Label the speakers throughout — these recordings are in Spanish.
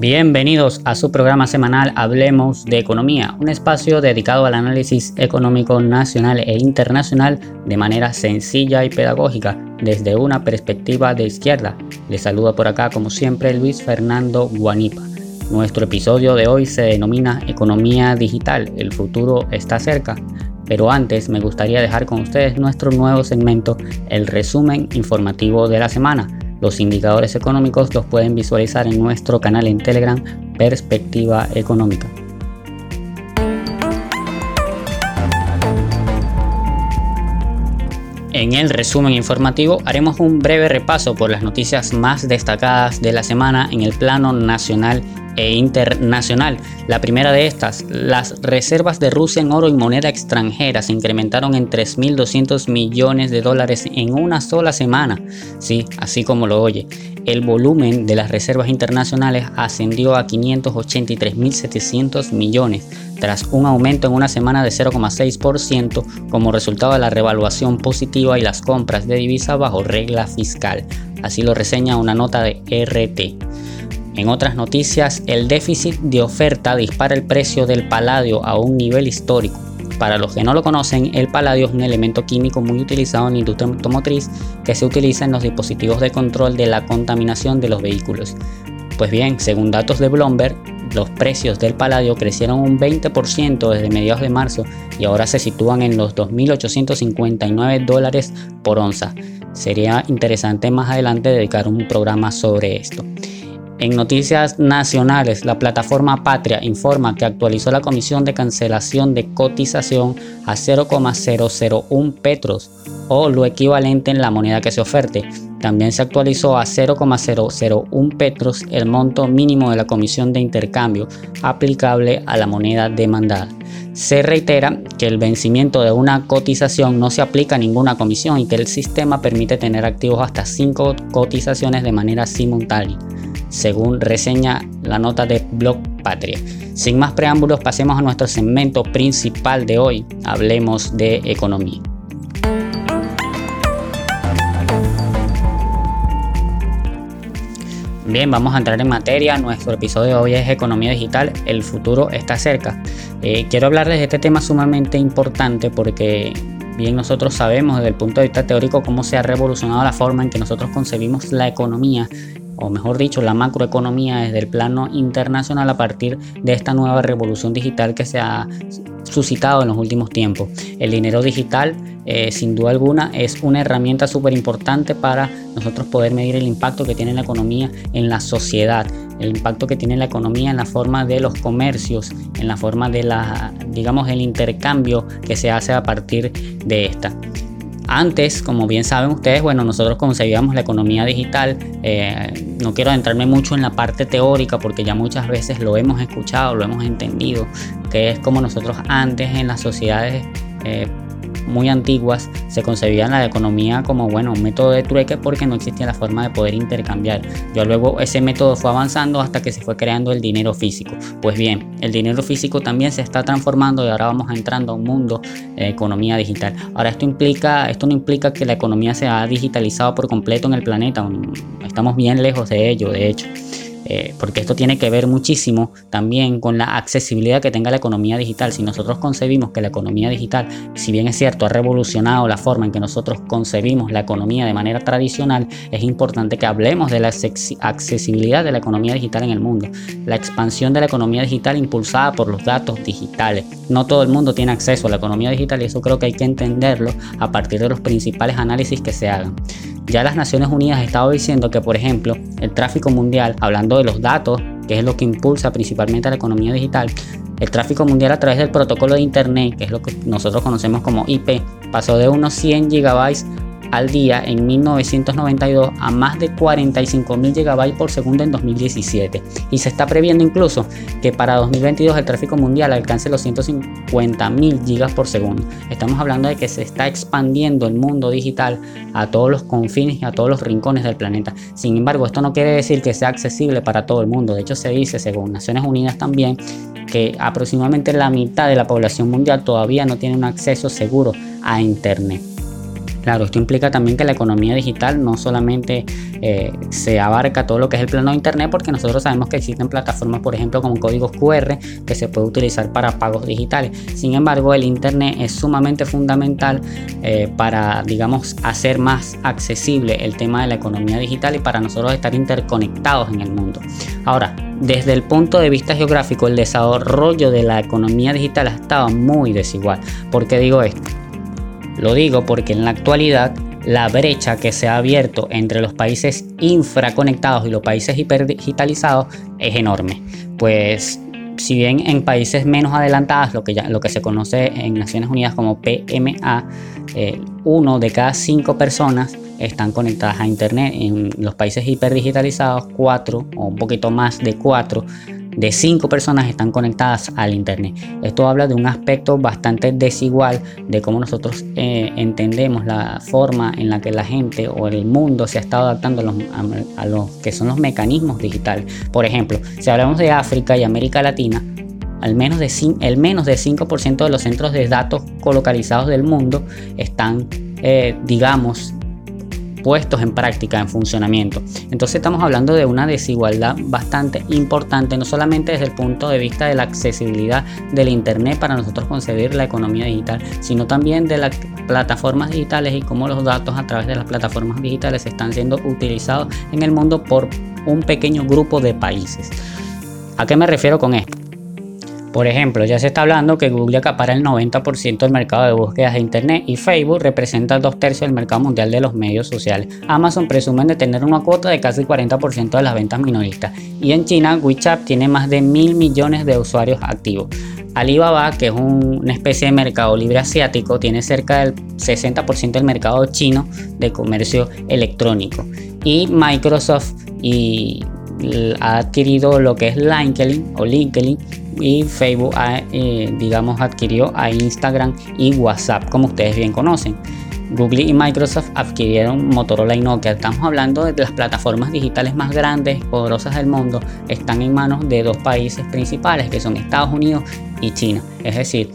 Speaker 1: Bienvenidos a su programa semanal Hablemos de Economía, un espacio dedicado al análisis económico nacional e internacional de manera sencilla y pedagógica desde una perspectiva de izquierda. Les saluda por acá como siempre Luis Fernando Guanipa. Nuestro episodio de hoy se denomina Economía Digital, el futuro está cerca. Pero antes me gustaría dejar con ustedes nuestro nuevo segmento, el resumen informativo de la semana los indicadores económicos los pueden visualizar en nuestro canal en Telegram Perspectiva Económica. En el resumen informativo haremos un breve repaso por las noticias más destacadas de la semana en el plano nacional e internacional. La primera de estas, las reservas de Rusia en oro y moneda extranjera se incrementaron en 3.200 millones de dólares en una sola semana. Sí, así como lo oye. El volumen de las reservas internacionales ascendió a 583.700 millones, tras un aumento en una semana de 0,6% como resultado de la revaluación positiva y las compras de divisa bajo regla fiscal. Así lo reseña una nota de RT. En otras noticias, el déficit de oferta dispara el precio del paladio a un nivel histórico. Para los que no lo conocen, el paladio es un elemento químico muy utilizado en la industria automotriz que se utiliza en los dispositivos de control de la contaminación de los vehículos. Pues bien, según datos de Bloomberg, los precios del paladio crecieron un 20% desde mediados de marzo y ahora se sitúan en los 2.859 dólares por onza. Sería interesante más adelante dedicar un programa sobre esto. En noticias nacionales, la plataforma Patria informa que actualizó la comisión de cancelación de cotización a 0,001 petros o lo equivalente en la moneda que se oferte. También se actualizó a 0,001 petros el monto mínimo de la comisión de intercambio aplicable a la moneda demandada. Se reitera que el vencimiento de una cotización no se aplica a ninguna comisión y que el sistema permite tener activos hasta 5 cotizaciones de manera simultánea según reseña la nota de Blog Patria. Sin más preámbulos, pasemos a nuestro segmento principal de hoy, hablemos de economía. Bien, vamos a entrar en materia. Nuestro episodio de hoy es Economía Digital, el futuro está cerca. Eh, quiero hablarles de este tema sumamente importante porque bien nosotros sabemos desde el punto de vista teórico cómo se ha revolucionado la forma en que nosotros concebimos la economía o mejor dicho, la macroeconomía desde el plano internacional a partir de esta nueva revolución digital que se ha suscitado en los últimos tiempos. El dinero digital, eh, sin duda alguna, es una herramienta súper importante para nosotros poder medir el impacto que tiene la economía en la sociedad, el impacto que tiene la economía en la forma de los comercios, en la forma de la, digamos, el intercambio que se hace a partir de esta. Antes, como bien saben ustedes, bueno, nosotros concebíamos la economía digital. Eh, no quiero adentrarme mucho en la parte teórica porque ya muchas veces lo hemos escuchado, lo hemos entendido, que es como nosotros antes en las sociedades eh, muy antiguas se concebían la economía como bueno un método de trueque porque no existía la forma de poder intercambiar. Ya luego ese método fue avanzando hasta que se fue creando el dinero físico. Pues bien, el dinero físico también se está transformando y ahora vamos entrando a un mundo de economía digital. Ahora esto implica, esto no implica que la economía se ha digitalizado por completo en el planeta. Estamos bien lejos de ello, de hecho. Eh, porque esto tiene que ver muchísimo también con la accesibilidad que tenga la economía digital. Si nosotros concebimos que la economía digital, si bien es cierto, ha revolucionado la forma en que nosotros concebimos la economía de manera tradicional, es importante que hablemos de la accesibilidad de la economía digital en el mundo, la expansión de la economía digital impulsada por los datos digitales. No todo el mundo tiene acceso a la economía digital y eso creo que hay que entenderlo a partir de los principales análisis que se hagan. Ya las Naciones Unidas ha estado diciendo que, por ejemplo, el tráfico mundial, hablando de los datos, que es lo que impulsa principalmente a la economía digital, el tráfico mundial a través del protocolo de Internet, que es lo que nosotros conocemos como IP, pasó de unos 100 gigabytes al día en 1992 a más de 45.000 GB por segundo en 2017 y se está previendo incluso que para 2022 el tráfico mundial alcance los 150.000 GB por segundo. Estamos hablando de que se está expandiendo el mundo digital a todos los confines y a todos los rincones del planeta. Sin embargo, esto no quiere decir que sea accesible para todo el mundo. De hecho, se dice, según Naciones Unidas también, que aproximadamente la mitad de la población mundial todavía no tiene un acceso seguro a Internet. Claro, esto implica también que la economía digital no solamente eh, se abarca todo lo que es el plano de Internet, porque nosotros sabemos que existen plataformas, por ejemplo, como códigos QR, que se puede utilizar para pagos digitales. Sin embargo, el Internet es sumamente fundamental eh, para, digamos, hacer más accesible el tema de la economía digital y para nosotros estar interconectados en el mundo. Ahora, desde el punto de vista geográfico, el desarrollo de la economía digital ha estado muy desigual. ¿Por qué digo esto? Lo digo porque en la actualidad la brecha que se ha abierto entre los países infraconectados y los países hiperdigitalizados es enorme. Pues si bien en países menos adelantados, lo que, ya, lo que se conoce en Naciones Unidas como PMA, eh, uno de cada cinco personas están conectadas a Internet. En los países hiperdigitalizados, cuatro o un poquito más de cuatro de cinco personas están conectadas al Internet. Esto habla de un aspecto bastante desigual de cómo nosotros eh, entendemos la forma en la que la gente o el mundo se ha estado adaptando a los, que son los mecanismos digitales. Por ejemplo, si hablamos de África y América Latina, al menos de, el menos de 5% de los centros de datos colocalizados del mundo están, eh, digamos, puestos en práctica, en funcionamiento. Entonces estamos hablando de una desigualdad bastante importante, no solamente desde el punto de vista de la accesibilidad del Internet para nosotros concebir la economía digital, sino también de las plataformas digitales y cómo los datos a través de las plataformas digitales están siendo utilizados en el mundo por un pequeño grupo de países. ¿A qué me refiero con esto? Por ejemplo, ya se está hablando que Google acapara el 90% del mercado de búsquedas de Internet y Facebook representa dos tercios del mercado mundial de los medios sociales. Amazon presume de tener una cuota de casi 40% de las ventas minoristas. Y en China, WeChat tiene más de mil millones de usuarios activos. Alibaba, que es una especie de mercado libre asiático, tiene cerca del 60% del mercado chino de comercio electrónico. Y Microsoft y ha adquirido lo que es LinkedIn o LinkedIn y Facebook ha, eh, digamos adquirió a Instagram y WhatsApp como ustedes bien conocen. Google y Microsoft adquirieron Motorola y Nokia. Estamos hablando de las plataformas digitales más grandes, poderosas del mundo. Están en manos de dos países principales que son Estados Unidos y China. Es decir,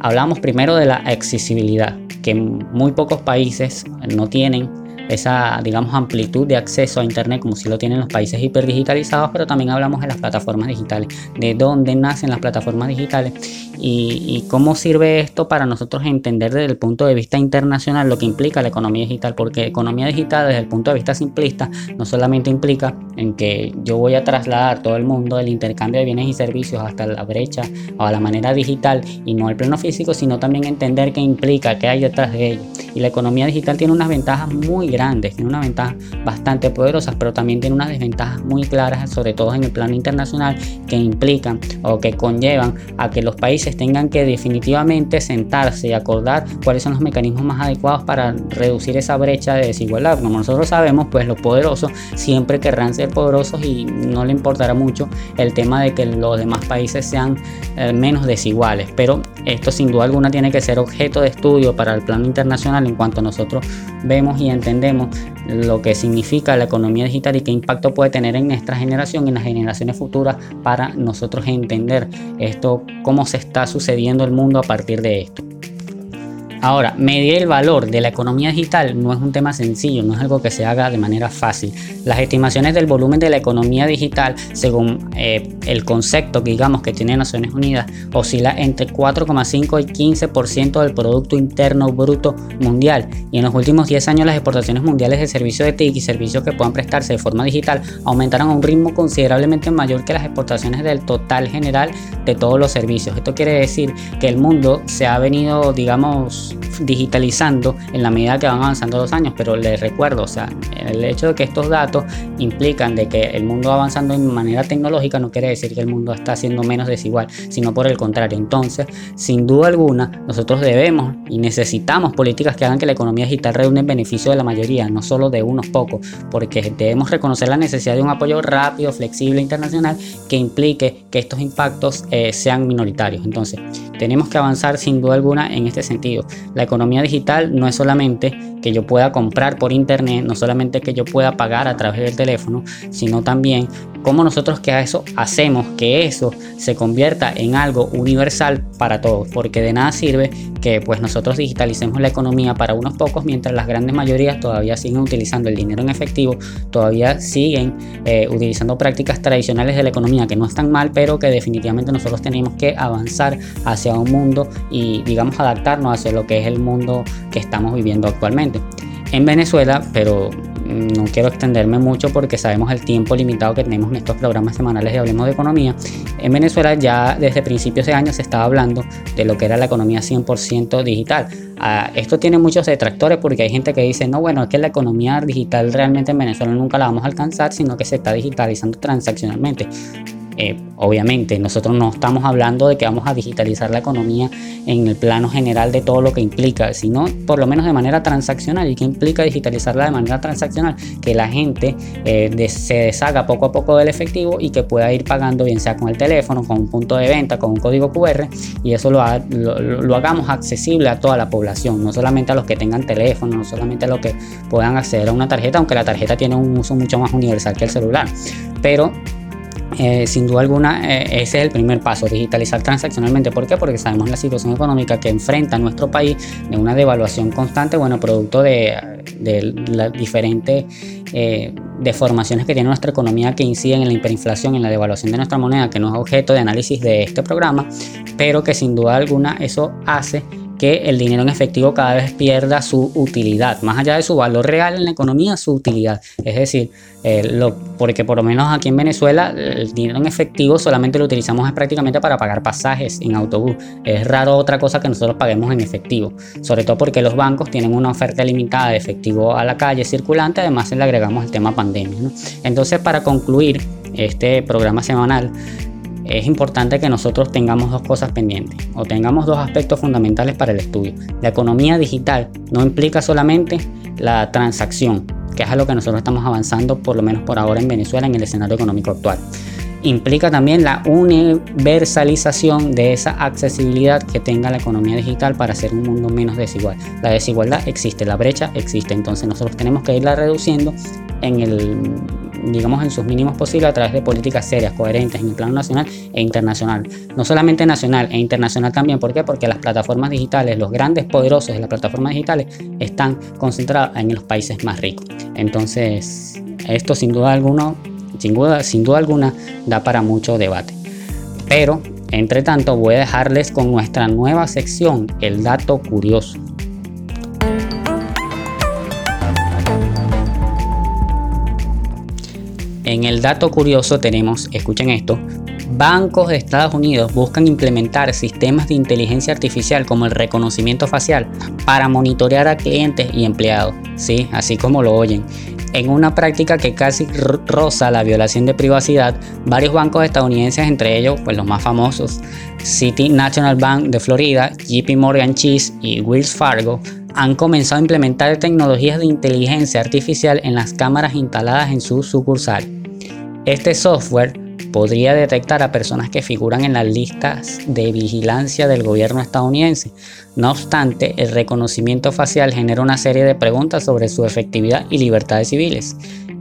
Speaker 1: hablamos primero de la accesibilidad, que muy pocos países no tienen esa, digamos, amplitud de acceso a Internet como si lo tienen los países hiperdigitalizados, pero también hablamos de las plataformas digitales, de dónde nacen las plataformas digitales y, cómo sirve esto para nosotros entender desde el punto de vista internacional lo que implica la economía digital, porque economía digital desde el punto de vista simplista no solamente implica en que yo voy a trasladar todo el mundo del intercambio de bienes y servicios hasta la brecha o a la manera digital y no al plano físico, sino también entender qué implica, qué hay detrás de ello. Y la economía digital tiene unas ventajas muy grandes, tiene unas ventajas bastante poderosas, pero también tiene unas desventajas muy claras, sobre todo en el plano internacional, que implican o que conllevan a que los países tengan que definitivamente sentarse y acordar cuáles son los mecanismos más adecuados para reducir esa brecha de desigualdad. Como nosotros sabemos, pues los poderosos siempre querrán ser poderosos y no le importará mucho el tema de que los demás países sean eh, menos desiguales. Pero esto sin duda alguna tiene que ser objeto de estudio para el plano internacional en cuanto nosotros vemos y entendemos lo que significa la economía digital y qué impacto puede tener en nuestra generación y en las generaciones futuras para nosotros entender esto, cómo se está sucediendo el mundo a partir de esto. Ahora, medir el valor de la economía digital no es un tema sencillo, no es algo que se haga de manera fácil. Las estimaciones del volumen de la economía digital, según eh, el concepto que digamos que tiene Naciones Unidas, oscila entre 4,5 y 15% del Producto Interno Bruto Mundial. Y en los últimos 10 años las exportaciones mundiales de servicios de TIC y servicios que puedan prestarse de forma digital aumentaron a un ritmo considerablemente mayor que las exportaciones del total general de todos los servicios. Esto quiere decir que el mundo se ha venido, digamos, digitalizando en la medida que van avanzando los años, pero les recuerdo, o sea, el hecho de que estos datos implican de que el mundo va avanzando en manera tecnológica no quiere decir que el mundo está siendo menos desigual, sino por el contrario. Entonces, sin duda alguna, nosotros debemos y necesitamos políticas que hagan que la economía digital redunde en beneficio de la mayoría, no solo de unos pocos, porque debemos reconocer la necesidad de un apoyo rápido, flexible, internacional, que implique que estos impactos eh, sean minoritarios. Entonces, tenemos que avanzar sin duda alguna en este sentido. La economía digital no es solamente que yo pueda comprar por internet, no solamente que yo pueda pagar a través del teléfono, sino también cómo nosotros que eso hacemos que eso se convierta en algo universal para todos, porque de nada sirve que pues nosotros digitalicemos la economía para unos pocos mientras las grandes mayorías todavía siguen utilizando el dinero en efectivo, todavía siguen eh, utilizando prácticas tradicionales de la economía que no están mal, pero que definitivamente nosotros tenemos que avanzar hacia un mundo y digamos adaptarnos hacia lo que es el mundo que estamos viviendo actualmente. En Venezuela, pero no quiero extenderme mucho porque sabemos el tiempo limitado que tenemos en estos programas semanales de Hablemos de Economía. En Venezuela ya desde principios de año se estaba hablando de lo que era la economía 100% digital. Ah, esto tiene muchos detractores porque hay gente que dice, no, bueno, es que la economía digital realmente en Venezuela nunca la vamos a alcanzar, sino que se está digitalizando transaccionalmente. Eh, obviamente, nosotros no estamos hablando de que vamos a digitalizar la economía en el plano general de todo lo que implica, sino por lo menos de manera transaccional. ¿Y qué implica digitalizarla de manera transaccional? Que la gente eh, se deshaga poco a poco del efectivo y que pueda ir pagando, bien sea con el teléfono, con un punto de venta, con un código QR, y eso lo, lo hagamos accesible a toda la población, no solamente a los que tengan teléfono, no solamente a los que puedan acceder a una tarjeta, aunque la tarjeta tiene un uso mucho más universal que el celular. Pero eh, sin duda alguna, eh, ese es el primer paso, digitalizar transaccionalmente. ¿Por qué? Porque sabemos la situación económica que enfrenta nuestro país de una devaluación constante, bueno, producto de, las diferentes eh, deformaciones que tiene nuestra economía que inciden en la hiperinflación, en la devaluación de nuestra moneda, que no es objeto de análisis de este programa, pero que sin duda alguna eso hace que el dinero en efectivo cada vez pierda su utilidad, más allá de su valor real en la economía, su utilidad. Es decir, eh, lo, porque por lo menos aquí en Venezuela el dinero en efectivo solamente lo utilizamos prácticamente para pagar pasajes en autobús. Es raro otra cosa que nosotros paguemos en efectivo, sobre todo porque los bancos tienen una oferta limitada de efectivo a la calle circulante, además le agregamos el tema pandemia. Entonces, para concluir este programa semanal, es importante que nosotros tengamos dos cosas pendientes o tengamos dos aspectos fundamentales para el estudio. La economía digital no implica solamente la transacción, que es a lo que nosotros estamos avanzando por lo menos por ahora en Venezuela en el escenario económico actual. Implica también la universalización de esa accesibilidad que tenga la economía digital para hacer un mundo menos desigual. La desigualdad existe, la brecha existe, entonces nosotros tenemos que irla reduciendo en el digamos, en sus mínimos posibles a través de políticas serias, coherentes en el plano nacional e internacional. No solamente nacional e internacional también, ¿por qué? Porque las plataformas digitales, los grandes poderosos de las plataformas digitales están concentrados en los países más ricos. Entonces, esto sin duda alguna, sin duda, sin duda alguna, da para mucho debate. Pero, entre tanto, voy a dejarles con nuestra nueva sección, el dato curioso. En el dato curioso tenemos, escuchen esto, bancos de Estados Unidos buscan implementar sistemas de inteligencia artificial como el reconocimiento facial para monitorear a clientes y empleados, sí, así como lo oyen. En una práctica que casi roza la violación de privacidad, varios bancos estadounidenses, entre ellos pues, los más famosos, City National Bank de Florida, JP Morgan Chase y Wells Fargo, han comenzado a implementar tecnologías de inteligencia artificial en las cámaras instaladas en sus sucursales. Este software podría detectar a personas que figuran en las listas de vigilancia del gobierno estadounidense. No obstante, el reconocimiento facial genera una serie de preguntas sobre su efectividad y libertades civiles.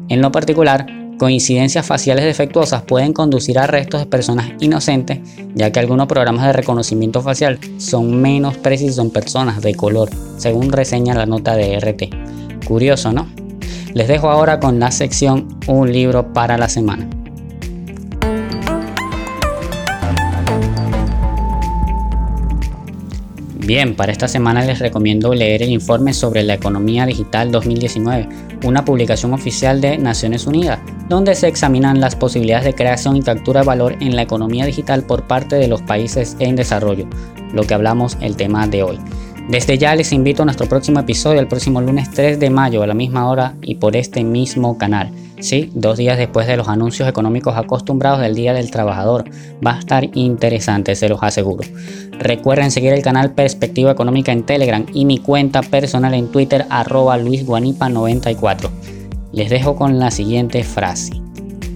Speaker 1: En lo particular, coincidencias faciales defectuosas pueden conducir a arrestos de personas inocentes, ya que algunos programas de reconocimiento facial son menos precisos en personas de color, según reseña la nota de RT. Curioso, ¿no? Les dejo ahora con la sección Un libro para la semana. Bien, para esta semana les recomiendo leer el informe sobre la economía digital 2019, una publicación oficial de Naciones Unidas, donde se examinan las posibilidades de creación y captura de valor en la economía digital por parte de los países en desarrollo, lo que hablamos el tema de hoy. Desde ya les invito a nuestro próximo episodio el próximo lunes 3 de mayo a la misma hora y por este mismo canal. Sí, dos días después de los anuncios económicos acostumbrados del Día del Trabajador. Va a estar interesante, se los aseguro. Recuerden seguir el canal Perspectiva Económica en Telegram y mi cuenta personal en Twitter arroba luisguanipa94. Les dejo con la siguiente frase.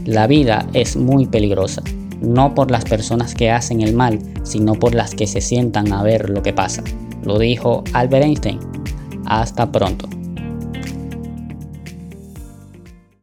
Speaker 1: La vida es muy peligrosa, no por las personas que hacen el mal, sino por las que se sientan a ver lo que pasa. Lo dijo Albert Einstein. Hasta pronto.